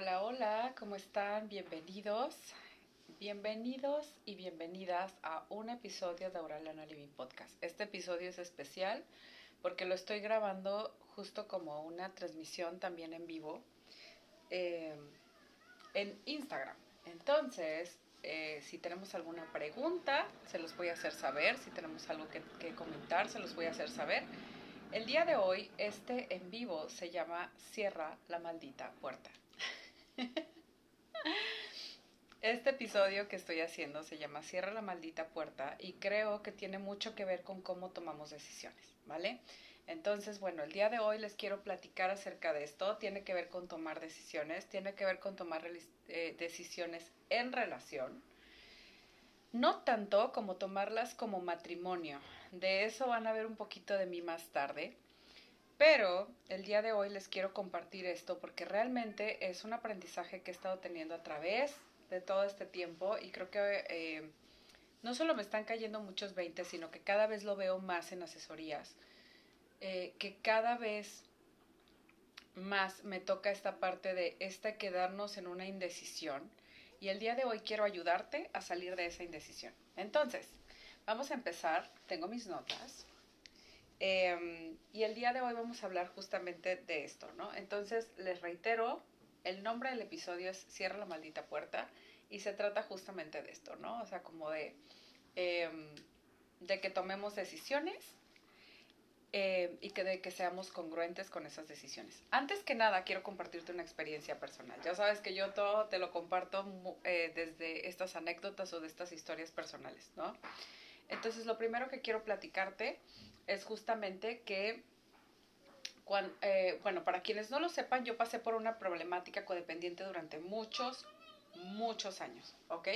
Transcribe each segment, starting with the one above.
Hola, hola, ¿cómo están? Bienvenidos. Bienvenidos y bienvenidas a un episodio de Auraliana Living Podcast. Este episodio es especial porque lo estoy grabando justo como una transmisión también en vivo eh, en Instagram. Entonces, eh, si tenemos alguna pregunta, se los voy a hacer saber. Si tenemos algo que, que comentar, se los voy a hacer saber. El día de hoy, este en vivo se llama Cierra la maldita puerta. Este episodio que estoy haciendo se llama Cierra la maldita puerta y creo que tiene mucho que ver con cómo tomamos decisiones, ¿vale? Entonces, bueno, el día de hoy les quiero platicar acerca de esto. Tiene que ver con tomar decisiones, tiene que ver con tomar eh, decisiones en relación. No tanto como tomarlas como matrimonio. De eso van a ver un poquito de mí más tarde. Pero el día de hoy les quiero compartir esto porque realmente es un aprendizaje que he estado teniendo a través de todo este tiempo y creo que eh, no solo me están cayendo muchos 20, sino que cada vez lo veo más en asesorías, eh, que cada vez más me toca esta parte de esta quedarnos en una indecisión y el día de hoy quiero ayudarte a salir de esa indecisión. Entonces, vamos a empezar, tengo mis notas. Em, y el día de hoy vamos a hablar justamente de esto, ¿no? Entonces, les reitero, el nombre del episodio es Cierra la maldita puerta y se trata justamente de esto, ¿no? O sea, como de, em, de que tomemos decisiones em, y que de que seamos congruentes con esas decisiones. Antes que nada, quiero compartirte una experiencia personal. Ya sabes que yo todo te lo comparto eh, desde estas anécdotas o de estas historias personales, ¿no? Entonces, lo primero que quiero platicarte es justamente que eh, bueno, para quienes no lo sepan, yo pasé por una problemática codependiente durante muchos, muchos años, ¿ok?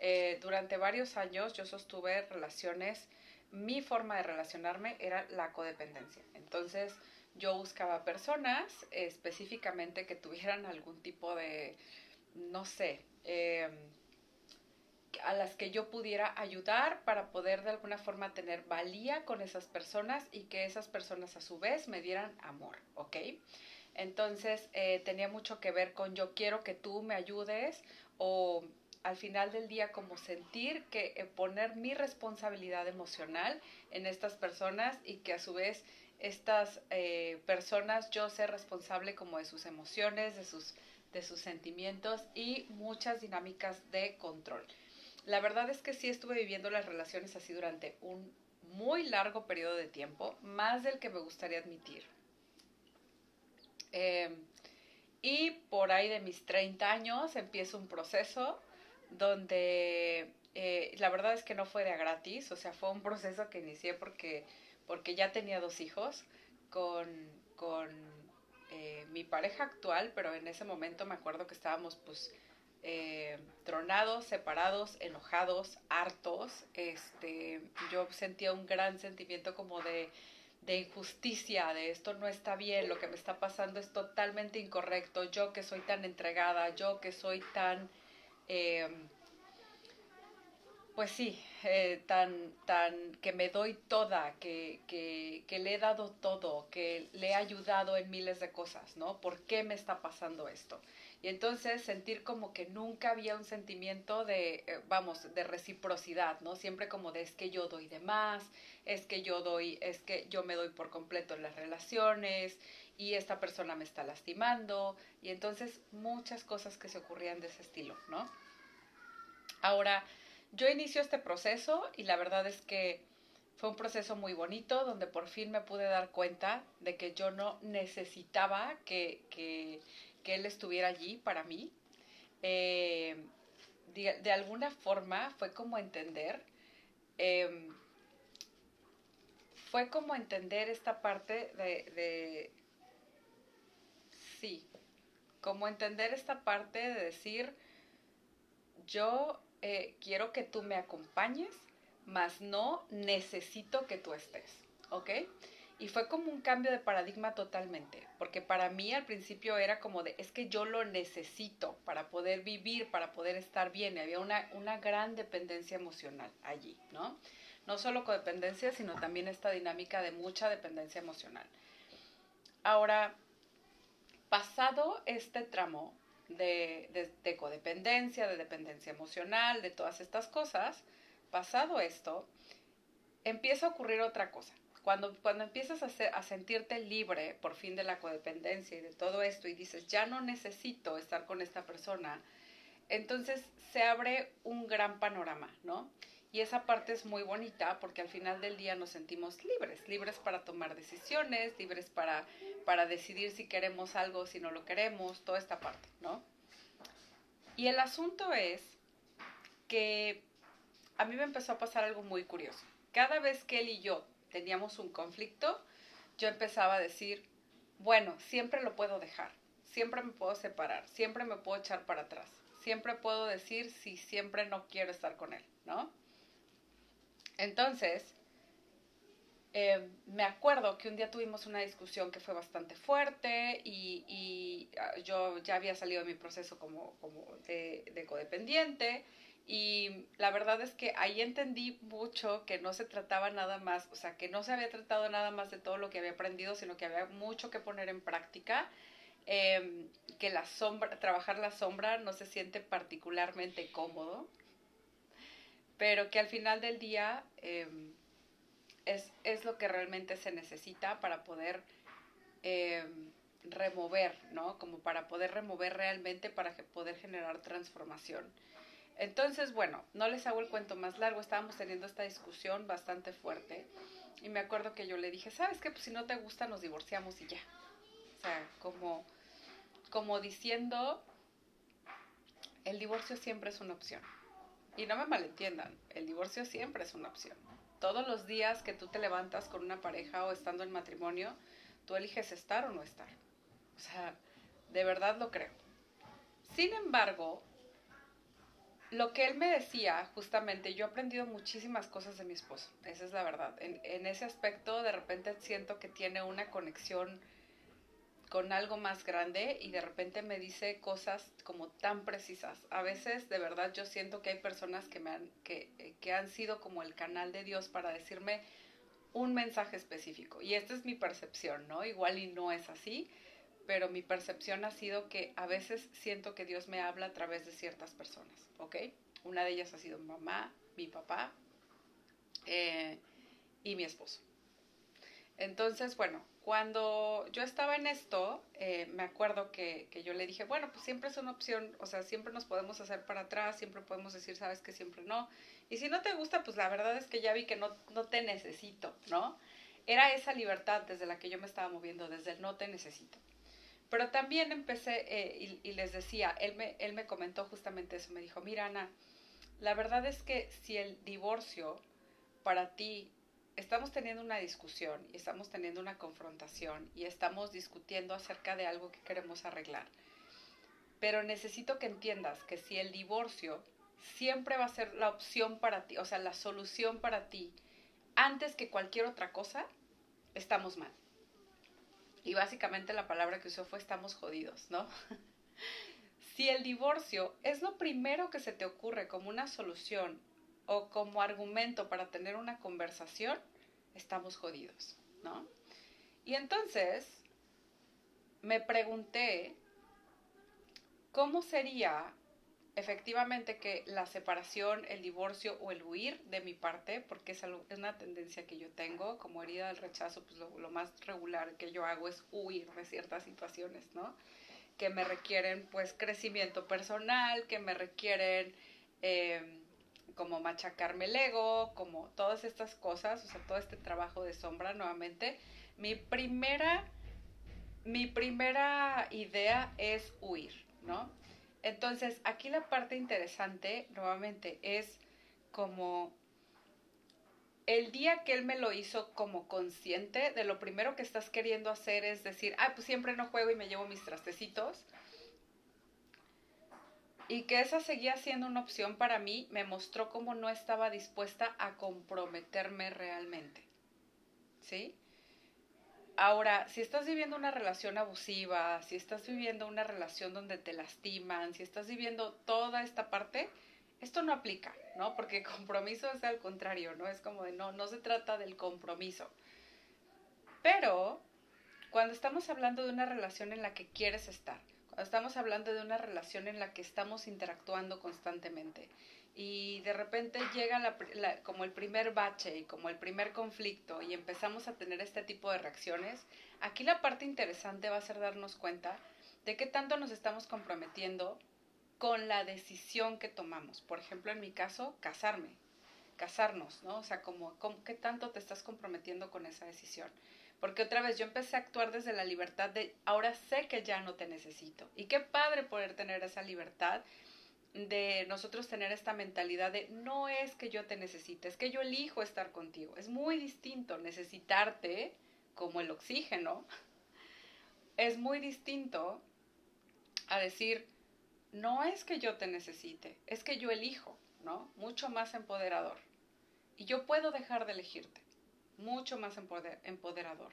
Eh, durante varios años yo sostuve relaciones, mi forma de relacionarme era la codependencia. Entonces yo buscaba personas específicamente que tuvieran algún tipo de, no sé, eh, a las que yo pudiera ayudar para poder de alguna forma tener valía con esas personas y que esas personas a su vez me dieran amor, ¿ok? Entonces eh, tenía mucho que ver con yo quiero que tú me ayudes o al final del día como sentir que eh, poner mi responsabilidad emocional en estas personas y que a su vez estas eh, personas yo ser responsable como de sus emociones, de sus, de sus sentimientos y muchas dinámicas de control. La verdad es que sí estuve viviendo las relaciones así durante un muy largo periodo de tiempo, más del que me gustaría admitir. Em, y por ahí de mis 30 años empiezo un proceso donde eh, la verdad es que no fue de a gratis, o sea, fue un proceso que inicié porque, porque ya tenía dos hijos con, con eh, mi pareja actual, pero en ese momento me acuerdo que estábamos pues eh, tronados, separados, enojados, hartos. Este, yo sentía un gran sentimiento como de, de injusticia, de esto no está bien, lo que me está pasando es totalmente incorrecto, yo que soy tan entregada, yo que soy tan, eh, pues sí, eh, tan, tan, que me doy toda, que, que, que le he dado todo, que le he ayudado en miles de cosas, ¿no? ¿Por qué me está pasando esto? Y entonces sentir como que nunca había un sentimiento de, eh, vamos, de reciprocidad, ¿no? Siempre como de es que yo doy de más, es que yo doy, es que yo me doy por completo en las relaciones y esta persona me está lastimando. Y entonces muchas cosas que se ocurrían de ese estilo, ¿no? Ahora, yo inicio este proceso y la verdad es que fue un proceso muy bonito donde por fin me pude dar cuenta de que yo no necesitaba que, que él estuviera allí para mí. Eh, de, alguna forma fue como entender, em, fue como entender esta parte de, sí, como entender esta parte de decir, yo eh, quiero que tú me acompañes, mas no necesito que tú estés, ¿ok? Y fue como un cambio de paradigma totalmente, porque para mí al principio era como de, es que yo lo necesito para poder vivir, para poder estar bien. Y había una, una gran dependencia emocional allí, ¿no? No solo codependencia, sino también esta dinámica de mucha dependencia emocional. Ahora, pasado este tramo, de, de, codependencia, de dependencia emocional, de todas estas cosas, pasado esto, empieza a ocurrir otra cosa. Cuando, cuando empiezas a, a, sentirte libre por fin de la codependencia y de todo esto y dices, ya no necesito estar con esta persona, entonces se abre un gran panorama, ¿no? Y esa parte es muy bonita porque al final del día nos sentimos libres, libres para tomar decisiones, libres para, para decidir si queremos algo, si no lo queremos, toda esta parte, ¿no? Y el asunto es que a mí me empezó a pasar algo muy curioso. Cada vez que él y yo teníamos un conflicto, yo empezaba a decir, bueno, siempre lo puedo dejar, siempre me puedo separar, siempre me puedo echar para atrás, siempre puedo decir si siempre no quiero estar con él, ¿no? Entonces, eh, me acuerdo que un día tuvimos una discusión que fue bastante fuerte y, ah, yo ya había salido de mi proceso como, como de, codependiente y la verdad es que ahí entendí mucho que no se trataba nada más, o sea, que no se había tratado nada más de todo lo que había aprendido, sino que había mucho que poner en práctica, em, que la sombra, trabajar la sombra no se siente particularmente cómodo, pero que al final del día em, es, es, lo que realmente se necesita para poder em, remover, ¿no? Como para poder remover realmente, para poder generar transformación. Entonces, bueno, no les hago el cuento más largo, estábamos teniendo esta discusión bastante fuerte y me acuerdo que yo le dije, ¿sabes qué? Pues si no te gusta nos divorciamos y ya. O sea, como, como diciendo, el divorcio siempre es una opción. Y no me malentiendan, el divorcio siempre es una opción. Todos los días que tú te levantas con una pareja o estando en matrimonio, tú eliges estar o no estar. O sea, de verdad lo creo. Sin embargo, lo que él me decía, justamente, yo he aprendido muchísimas cosas de mi esposo, esa es la verdad. En, ese aspecto, de repente siento que tiene una conexión con algo más grande y de repente me dice cosas como tan precisas. A veces de verdad yo siento que hay personas que, me han, que, que han sido como el canal de Dios para decirme un mensaje específico. Y esta es mi percepción, ¿no? Igual y no es así, pero mi percepción ha sido que a veces siento que Dios me habla a través de ciertas personas, ¿ok? Una de ellas ha sido mi mamá, mi papá eh, y mi esposo. Entonces, bueno, cuando yo estaba en esto, eh, me acuerdo que, que, yo le dije, bueno, pues siempre es una opción, o sea, siempre nos podemos hacer para atrás, siempre podemos decir, sabes que siempre no. Y si no te gusta, pues la verdad es que ya vi que no, no te necesito, ¿no? Era esa libertad desde la que yo me estaba moviendo, desde el no te necesito. Pero también empecé, eh, y, y, les decía, él me, él me comentó justamente eso, me dijo, mira Ana, la verdad es que si el divorcio para ti estamos teniendo una discusión y estamos teniendo una confrontación y estamos discutiendo acerca de algo que queremos arreglar. Pero necesito que entiendas que si el divorcio siempre va a ser la opción para ti, o sea, la solución para ti, antes que cualquier otra cosa, estamos mal. Y básicamente la palabra que usó fue estamos jodidos, ¿no? si el divorcio es lo primero que se te ocurre como una solución o como argumento para tener una conversación, estamos jodidos, ¿no? Y entonces me pregunté cómo sería efectivamente que la separación, el divorcio o el huir de mi parte, porque es, una tendencia que yo tengo, como herida del rechazo, pues lo, más regular que yo hago es huir de ciertas situaciones, ¿no? Que me requieren pues crecimiento personal, que me requieren... Eh, como machacarme el ego, como todas estas cosas, o sea, todo este trabajo de sombra nuevamente. Mi primera, mi primera idea es huir, ¿no? Entonces, aquí la parte interesante, nuevamente, es como el día que él me lo hizo como consciente de lo primero que estás queriendo hacer es decir, ah, pues siempre no juego y me llevo mis trastecitos y que esa seguía siendo una opción para mí, me mostró cómo no estaba dispuesta a comprometerme realmente. ¿Sí? Ahora, si estás viviendo una relación abusiva, si estás viviendo una relación donde te lastiman, si estás viviendo toda esta parte, esto no aplica, ¿no? Porque compromiso es al contrario, ¿no? Es como de no, no se trata del compromiso. Pero cuando estamos hablando de una relación en la que quieres estar, estamos hablando de una relación en la que estamos interactuando constantemente y de repente llega como el primer bache y como el primer conflicto y empezamos a tener este tipo de reacciones, aquí la parte interesante va a ser darnos cuenta de qué tanto nos estamos comprometiendo con la decisión que tomamos. Por ejemplo, en mi caso, casarme, casarnos, ¿no? O sea, como, qué tanto te estás comprometiendo con esa decisión. Porque otra vez yo empecé a actuar desde la libertad de ahora sé que ya no te necesito. Y qué padre poder tener esa libertad de nosotros tener esta mentalidad de no es que yo te necesite, es que yo elijo estar contigo. Es muy distinto necesitarte como el oxígeno. Es muy distinto a decir, no es que yo te necesite, es que yo elijo, ¿no? Mucho más empoderador. Y yo puedo dejar de elegirte, mucho más empoderador.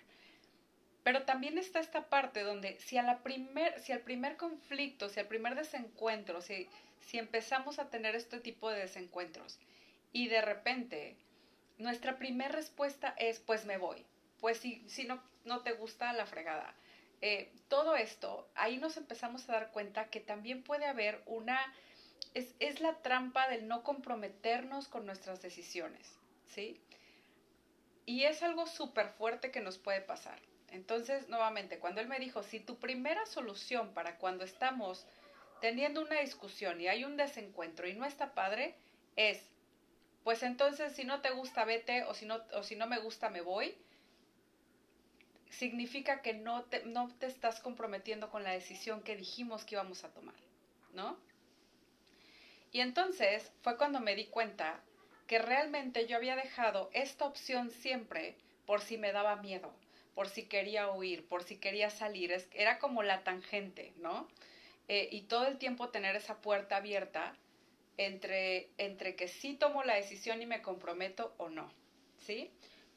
Pero también está esta parte donde si, a primer, si al primer conflicto, si al primer desencuentro, si, si empezamos a tener este tipo de desencuentros y de repente nuestra primera respuesta es pues me voy, pues si, si no, no te gusta la fregada. Eh, todo esto, ahí nos empezamos a dar cuenta que también puede haber una, es, es la trampa del no comprometernos con nuestras decisiones, ¿sí? Y es algo súper fuerte que nos puede pasar. Entonces, nuevamente, cuando él me dijo, si tu primera solución para cuando estamos teniendo una discusión y hay un desencuentro y no está padre, es, pues entonces si no te gusta, vete, o si no, o si no me gusta, me voy, significa que no te, no te estás comprometiendo con la decisión que dijimos que íbamos a tomar, ¿no? Y entonces fue cuando me di cuenta que realmente yo había dejado esta opción siempre por si me daba miedo, por si quería huir, por si quería salir, era como la tangente, ¿no? Eh, y todo el tiempo tener esa puerta abierta entre, entre que sí tomo la decisión y me comprometo o no, ¿sí?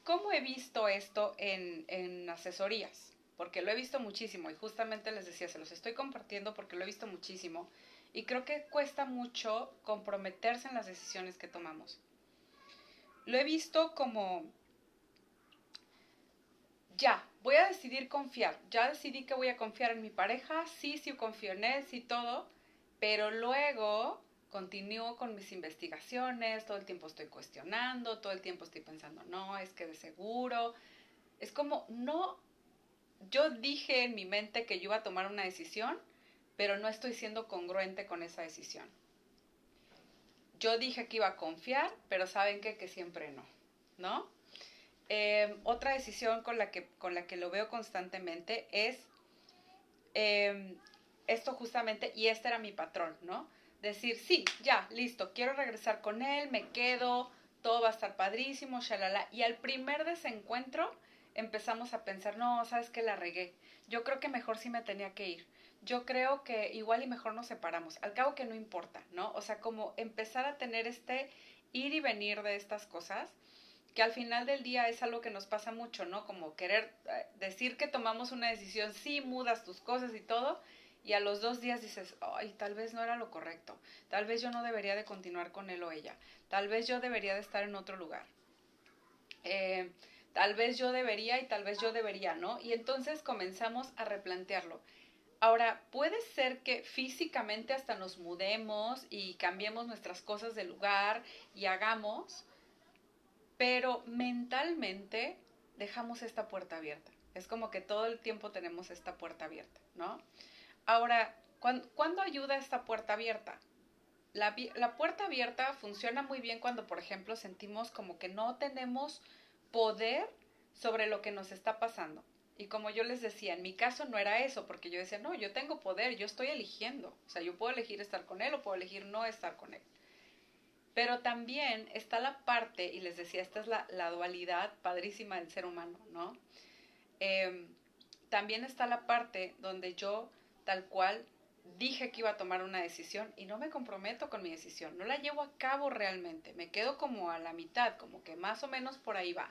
¿Cómo he visto esto en, en asesorías? Porque lo he visto muchísimo y justamente les decía, se los estoy compartiendo porque lo he visto muchísimo y creo que cuesta mucho comprometerse en las decisiones que tomamos. Lo he visto como ya, voy a decidir confiar. Ya decidí que voy a confiar en mi pareja, sí, sí confío en él, sí todo, pero luego continúo con mis investigaciones, todo el tiempo estoy cuestionando, todo el tiempo estoy pensando, no, es que de seguro. Es como, no, yo dije en mi mente que yo iba a tomar una decisión, pero no estoy siendo congruente con esa decisión. Yo dije que iba a confiar, pero saben que, que siempre no, ¿no? Em, otra decisión con la, que, con la que lo veo constantemente es em, esto justamente, y este era mi patrón, ¿no? Decir, sí, ya, listo, quiero regresar con él, me quedo, todo va a estar padrísimo, shalala. Y al primer desencuentro empezamos a pensar, no, sabes que la regué. Yo creo que mejor sí me tenía que ir. Yo creo que igual y mejor nos separamos. Al cabo que no importa, ¿no? O sea, como empezar a tener este ir y venir de estas cosas que al final del día es algo que nos pasa mucho, ¿no? Como querer eh, decir que tomamos una decisión, sí, mudas tus cosas y todo, y a los dos días dices, ay, tal vez no era lo correcto, tal vez yo no debería de continuar con él o ella, tal vez yo debería de estar en otro lugar, eh, tal vez yo debería y tal vez yo debería, ¿no? Y entonces comenzamos a replantearlo. Ahora, puede ser que físicamente hasta nos mudemos y cambiemos nuestras cosas de lugar y hagamos, pero mentalmente dejamos esta puerta abierta. Es como que todo el tiempo tenemos esta puerta abierta, ¿no? Ahora, ¿cuándo, ayuda esta puerta abierta? La, la, puerta abierta funciona muy bien cuando, por ejemplo, sentimos como que no tenemos poder sobre lo que nos está pasando. Y como yo les decía, en mi caso no era eso, porque yo decía, no, yo tengo poder, yo estoy eligiendo. O sea, yo puedo elegir estar con él o puedo elegir no estar con él. Pero también está la parte, y les decía, esta es la, dualidad padrísima del ser humano, ¿no? Em, también está la parte donde yo tal cual dije que iba a tomar una decisión y no me comprometo con mi decisión, no la llevo a cabo realmente, me quedo como a la mitad, como que más o menos por ahí va,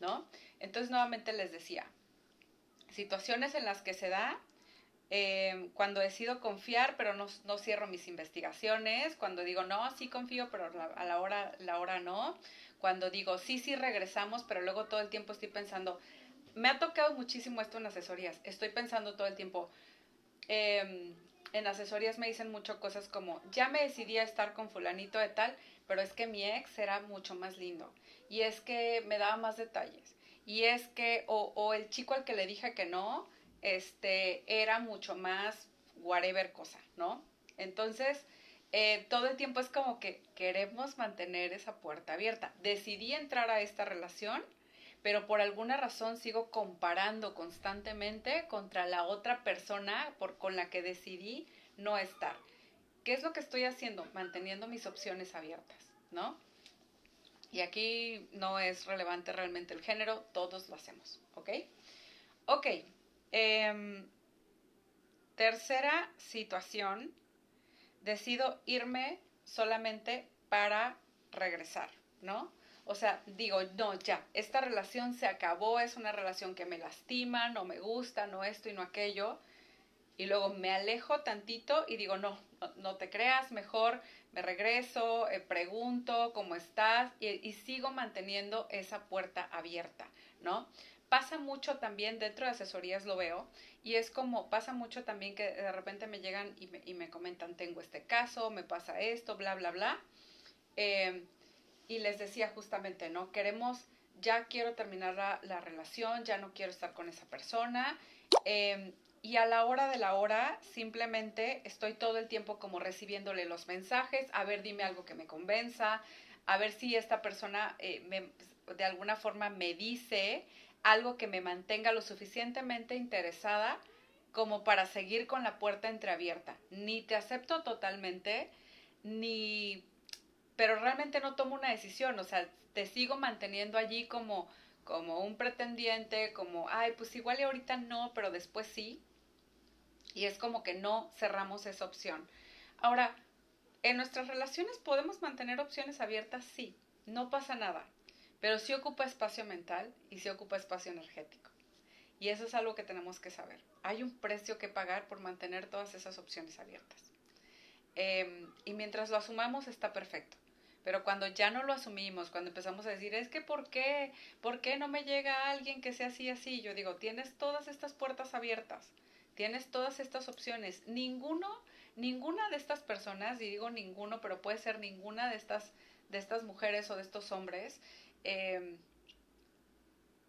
¿no? Entonces nuevamente les decía, situaciones en las que se da eh, cuando decido confiar, pero no, cierro mis investigaciones, cuando digo, no, sí confío, pero a la hora, la hora no, cuando digo, sí, sí regresamos, pero luego todo el tiempo estoy pensando, me ha tocado muchísimo esto en asesorías, estoy pensando todo el tiempo, em, en asesorías me dicen mucho cosas como, ya me decidí a estar con fulanito de tal, pero es que mi ex era mucho más lindo y es que me daba más detalles y es que, o el chico al que le dije que no, este, era mucho más whatever cosa, ¿no? Entonces, eh, todo el tiempo es como que queremos mantener esa puerta abierta. Decidí entrar a esta relación, pero por alguna razón sigo comparando constantemente contra la otra persona por, con la que decidí no estar. ¿Qué es lo que estoy haciendo? Manteniendo mis opciones abiertas, ¿no? Y aquí no es relevante realmente el género, todos lo hacemos, ¿ok? Ok. Em, tercera situación decido irme solamente para regresar, ¿no? O sea, digo, no, ya, esta relación se acabó, es una relación que me lastima, no me gusta, no esto y no aquello. Y luego me alejo tantito y digo, no, no, te creas, mejor me regreso, eh, pregunto cómo estás y, y sigo manteniendo esa puerta abierta, ¿no? Pasa mucho también, dentro de asesorías lo veo, y es como, pasa mucho también que de repente me llegan y me, y me comentan, tengo este caso, me pasa esto, bla, bla, bla. Eh, y les decía justamente, ¿no? Queremos, ya quiero terminar la, la relación, ya no quiero estar con esa persona. Eh, y a la hora de la hora, simplemente estoy todo el tiempo como recibiéndole los mensajes, a ver, dime algo que me convenza, a ver si esta persona eh, de alguna forma me dice algo que me mantenga lo suficientemente interesada como para seguir con la puerta entreabierta. Ni te acepto totalmente, ni... pero realmente no tomo una decisión, o sea, te sigo manteniendo allí como, como un pretendiente, como, ay, pues igual y ahorita no, pero después sí. Y es como que no cerramos esa opción. Ahora, en nuestras relaciones podemos mantener opciones abiertas, sí, no pasa nada pero sí ocupa espacio mental y sí ocupa espacio energético. Y eso es algo que tenemos que saber. Hay un precio que pagar por mantener todas esas opciones abiertas. Em, y mientras lo asumamos está perfecto. Pero cuando ya no lo asumimos, cuando empezamos a decir, es que ¿por qué? ¿Por qué no me llega alguien que sea así así? Yo digo, tienes todas estas puertas abiertas, tienes todas estas opciones. Ninguno, ninguna de estas personas, y digo ninguno, pero puede ser ninguna de estas, de estas mujeres o de estos hombres, Em,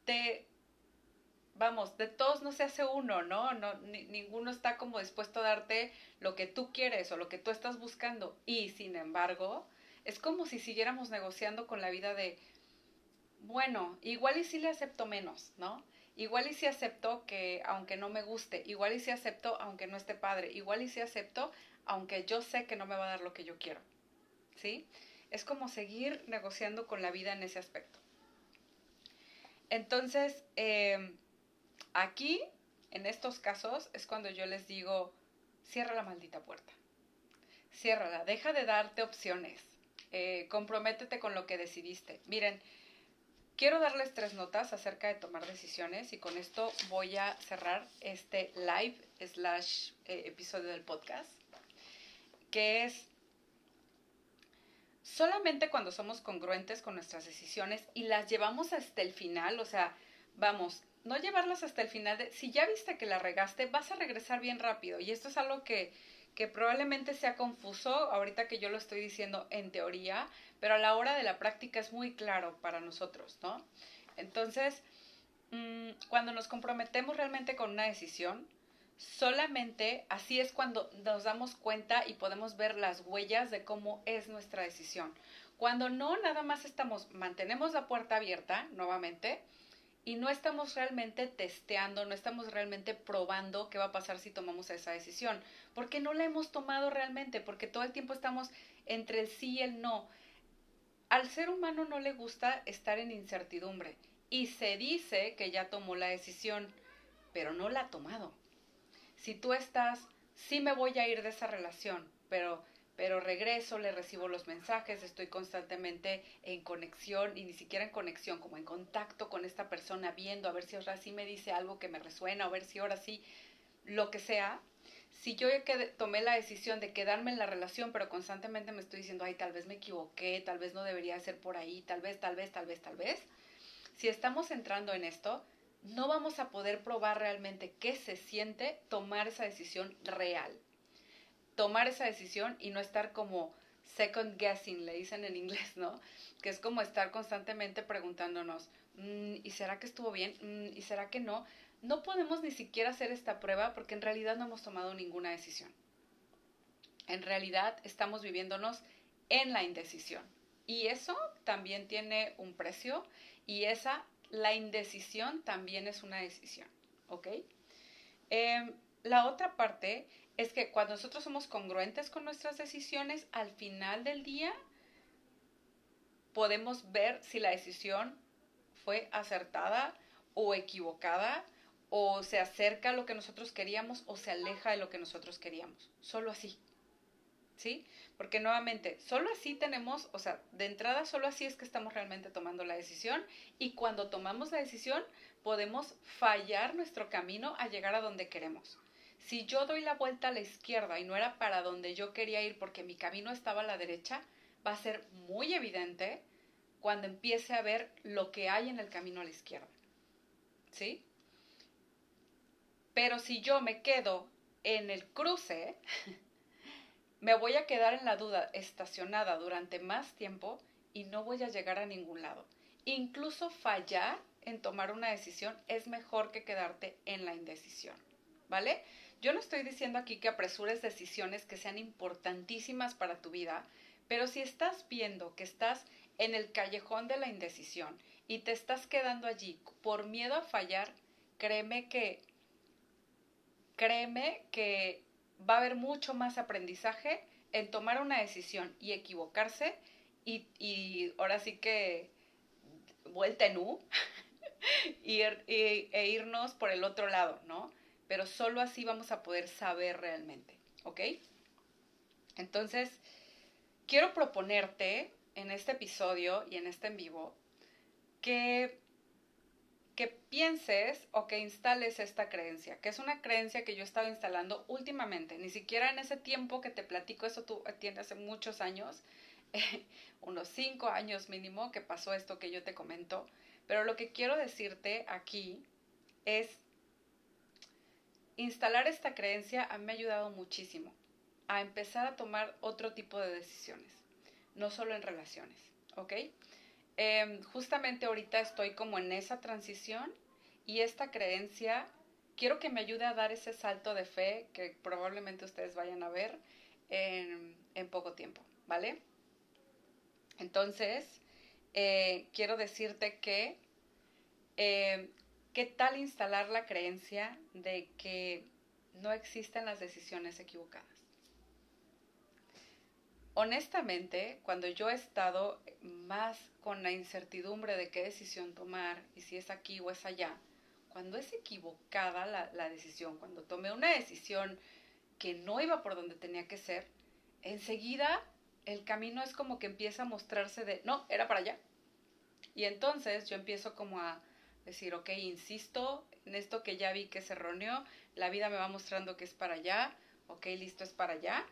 te, vamos, de todos no se hace uno, ¿no? no ninguno está como dispuesto a darte lo que tú quieres o lo que tú estás buscando. Y sin embargo, es como si siguiéramos negociando con la vida de, bueno, igual y sí le acepto menos, ¿no? Igual y sí acepto que aunque no me guste, igual y sí acepto aunque no esté padre, igual y sí acepto aunque yo sé que no me va a dar lo que yo quiero, ¿sí? Es como seguir negociando con la vida en ese aspecto. Entonces, em, aquí, en estos casos, es cuando yo les digo, cierra la maldita puerta. Ciérrala, deja de darte opciones. Eh, comprométete con lo que decidiste. Miren, quiero darles tres notas acerca de tomar decisiones y con esto voy a cerrar este live slash eh, episodio del podcast, que es solamente cuando somos congruentes con nuestras decisiones y las llevamos hasta el final, o sea, vamos, no llevarlas hasta el final, si ya viste que la regaste, vas a regresar bien rápido. Y esto es algo que, que probablemente sea confuso ahorita que yo lo estoy diciendo en teoría, pero a la hora de la práctica es muy claro para nosotros, ¿no? Entonces, mm, cuando nos comprometemos realmente con una decisión, Solamente así es cuando nos damos cuenta y podemos ver las huellas de cómo es nuestra decisión. Cuando no, nada más estamos, mantenemos la puerta abierta nuevamente y no estamos realmente testeando, no estamos realmente probando qué va a pasar si tomamos esa decisión, porque no la hemos tomado realmente, porque todo el tiempo estamos entre el sí y el no. Al ser humano no le gusta estar en incertidumbre y se dice que ya tomó la decisión, pero no la ha tomado si tú estás, sí me voy a ir de esa relación, pero, pero regreso, le recibo los mensajes, estoy constantemente en conexión y ni siquiera en conexión, como en contacto con esta persona, viendo a ver si ahora sí me dice algo que me resuena, a ver si ahora sí, lo que sea. Si yo tomé la decisión de quedarme en la relación, pero constantemente me estoy diciendo, ay, tal vez me equivoqué, tal vez no debería ser por ahí, tal vez, tal vez, tal vez, tal vez. Si estamos entrando en esto, no vamos a poder probar realmente qué se siente tomar esa decisión real. Tomar esa decisión y no estar como second guessing, le dicen en inglés, ¿no? Que es como estar constantemente preguntándonos, mm, ¿y será que estuvo bien? Mm, ¿Y será que no? No podemos ni siquiera hacer esta prueba porque en realidad no hemos tomado ninguna decisión. En realidad estamos viviéndonos en la indecisión. Y eso también tiene un precio y esa, la indecisión también es una decisión, ¿ok? Em, la otra parte es que cuando nosotros somos congruentes con nuestras decisiones, al final del día podemos ver si la decisión fue acertada o equivocada o se acerca a lo que nosotros queríamos o se aleja de lo que nosotros queríamos. Solo así. ¿Sí? Porque nuevamente, solo así tenemos, o sea, de entrada solo así es que estamos realmente tomando la decisión y cuando tomamos la decisión podemos fallar nuestro camino a llegar a donde queremos. Si yo doy la vuelta a la izquierda y no era para donde yo quería ir porque mi camino estaba a la derecha, va a ser muy evidente cuando empiece a ver lo que hay en el camino a la izquierda. ¿Sí? Pero si yo me quedo en el cruce, me voy a quedar en la duda estacionada durante más tiempo y no voy a llegar a ningún lado. Incluso fallar en tomar una decisión es mejor que quedarte en la indecisión, ¿vale? Yo no estoy diciendo aquí que apresures decisiones que sean importantísimas para tu vida, pero si estás viendo que estás en el callejón de la indecisión y te estás quedando allí por miedo a fallar, créeme que créeme que va a haber mucho más aprendizaje en tomar una decisión y equivocarse y, ahora sí que vuelta en U e irnos por el otro lado, ¿no? Pero solo así vamos a poder saber realmente, ¿ok? Entonces, quiero proponerte en este episodio y en este en vivo que que pienses o que instales esta creencia, que es una creencia que yo he estado instalando últimamente, ni siquiera en ese tiempo que te platico, eso tú tienes hace muchos años, unos cinco años mínimo que pasó esto que yo te comento, pero lo que quiero decirte aquí es, instalar esta creencia a mí me ha ayudado muchísimo a empezar a tomar otro tipo de decisiones, no solo en relaciones, ¿ok? Em, justamente ahorita estoy como en esa transición y esta creencia quiero que me ayude a dar ese salto de fe que probablemente ustedes vayan a ver en, poco tiempo, ¿vale? Entonces, eh, quiero decirte que, em, ¿qué tal instalar la creencia de que no existen las decisiones equivocadas? Honestamente, cuando yo he estado más con la incertidumbre de qué decisión tomar y si es aquí o es allá, cuando es equivocada la, decisión, cuando tomé una decisión que no iba por donde tenía que ser, enseguida el camino es como que empieza a mostrarse de, no, era para allá. Y entonces yo empiezo como a decir, ok, insisto en esto que ya vi que se erróneo, la vida me va mostrando que es para allá, ok, listo, es para allá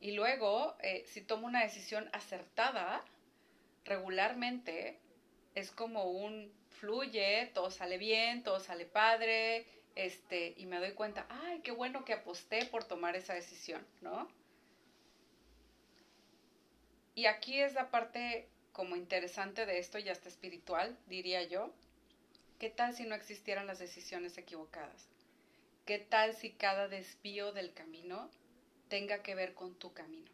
y luego, eh, si tomo una decisión acertada, regularmente es como un fluye, todo sale bien, todo sale padre, este, y me doy cuenta, ay, qué bueno que aposté por tomar esa decisión, ¿no? Y aquí es la parte como interesante de esto, ya está espiritual, diría yo. ¿Qué tal si no existieran las decisiones equivocadas? ¿Qué tal si cada desvío del camino tenga que ver con tu camino.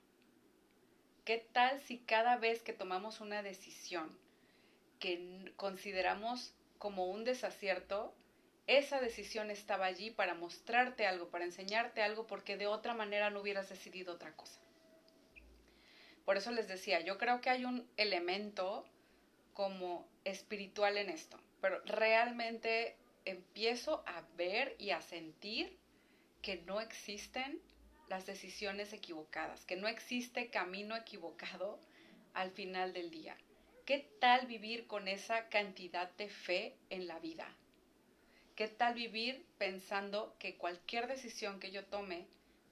¿Qué tal si cada vez que tomamos una decisión que consideramos como un desacierto, esa decisión estaba allí para mostrarte algo, para enseñarte algo, porque de otra manera no hubieras decidido otra cosa? Por eso les decía, yo creo que hay un elemento como espiritual en esto, pero realmente empiezo a ver y a sentir que no existen las decisiones equivocadas, que no existe camino equivocado al final del día. ¿Qué tal vivir con esa cantidad de fe en la vida? ¿Qué tal vivir pensando que cualquier decisión que yo tome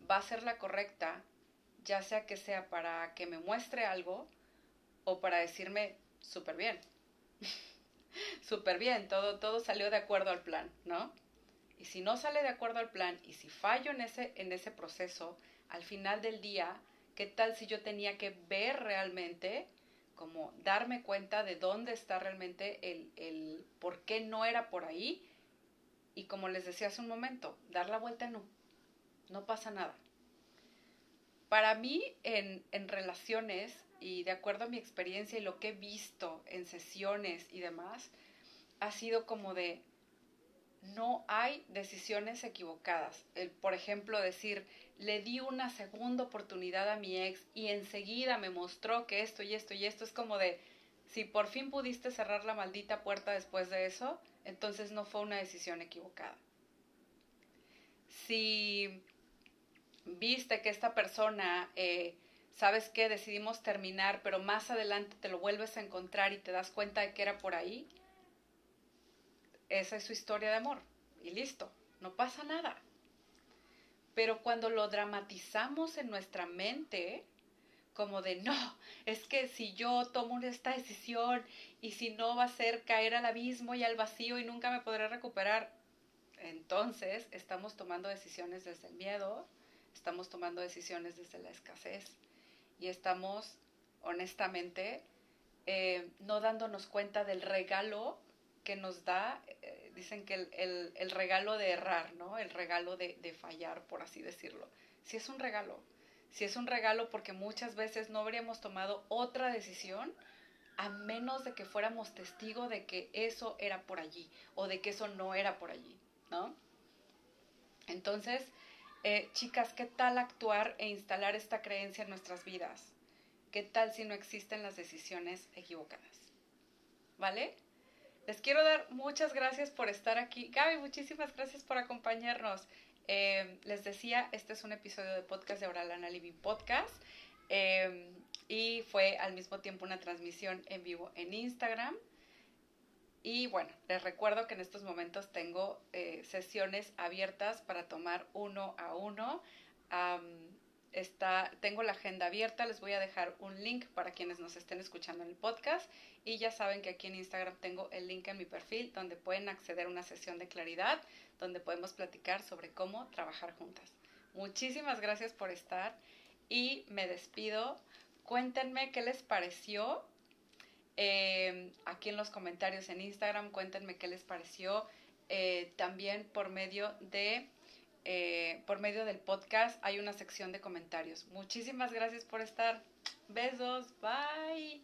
va a ser la correcta, ya sea que sea para que me muestre algo o para decirme súper bien? súper bien, todo, todo salió de acuerdo al plan, ¿no? Y si no sale de acuerdo al plan y si fallo en ese, en ese proceso, al final del día, ¿qué tal si yo tenía que ver realmente, como darme cuenta de dónde está realmente el, el por qué no era por ahí? Y como les decía hace un momento, dar la vuelta no, no pasa nada. Para mí, en, en relaciones, y de acuerdo a mi experiencia y lo que he visto en sesiones y demás, ha sido como de, no hay decisiones equivocadas. El, por ejemplo, decir, le di una segunda oportunidad a mi ex y enseguida me mostró que esto y esto y esto es como de, si por fin pudiste cerrar la maldita puerta después de eso, entonces no fue una decisión equivocada. Si viste que esta persona, eh, sabes que decidimos terminar, pero más adelante te lo vuelves a encontrar y te das cuenta de que era por ahí, esa es su historia de amor. Y listo, no pasa nada. Pero cuando lo dramatizamos en nuestra mente, como de no, es que si yo tomo esta decisión y si no va a ser caer al abismo y al vacío y nunca me podré recuperar, entonces estamos tomando decisiones desde el miedo, estamos tomando decisiones desde la escasez y estamos honestamente eh, no dándonos cuenta del regalo que nos da, dicen que el, el, regalo de errar, ¿no? El regalo de, de fallar, por así decirlo. Si es un regalo, si es un regalo porque muchas veces no habríamos tomado otra decisión a menos de que fuéramos testigo de que eso era por allí o de que eso no era por allí, ¿no? Entonces, eh, chicas, ¿qué tal actuar e instalar esta creencia en nuestras vidas? ¿Qué tal si no existen las decisiones equivocadas? ¿Vale? Les quiero dar muchas gracias por estar aquí. Gaby, muchísimas gracias por acompañarnos. Eh, les decía, este es un episodio de podcast de Oralana Living Podcast. Eh, y fue al mismo tiempo una transmisión en vivo en Instagram. Y bueno, les recuerdo que en estos momentos tengo eh, sesiones abiertas para tomar uno a uno. Tengo la agenda abierta, les voy a dejar un link para quienes nos estén escuchando en el podcast. Y ya saben que aquí en Instagram tengo el link en mi perfil donde pueden acceder a una sesión de claridad donde podemos platicar sobre cómo trabajar juntas. Muchísimas gracias por estar y me despido. Cuéntenme qué les pareció. Eh, aquí en los comentarios en Instagram, cuéntenme qué les pareció. Eh, también por medio de eh, por medio del podcast hay una sección de comentarios. Muchísimas gracias por estar. Besos. Bye.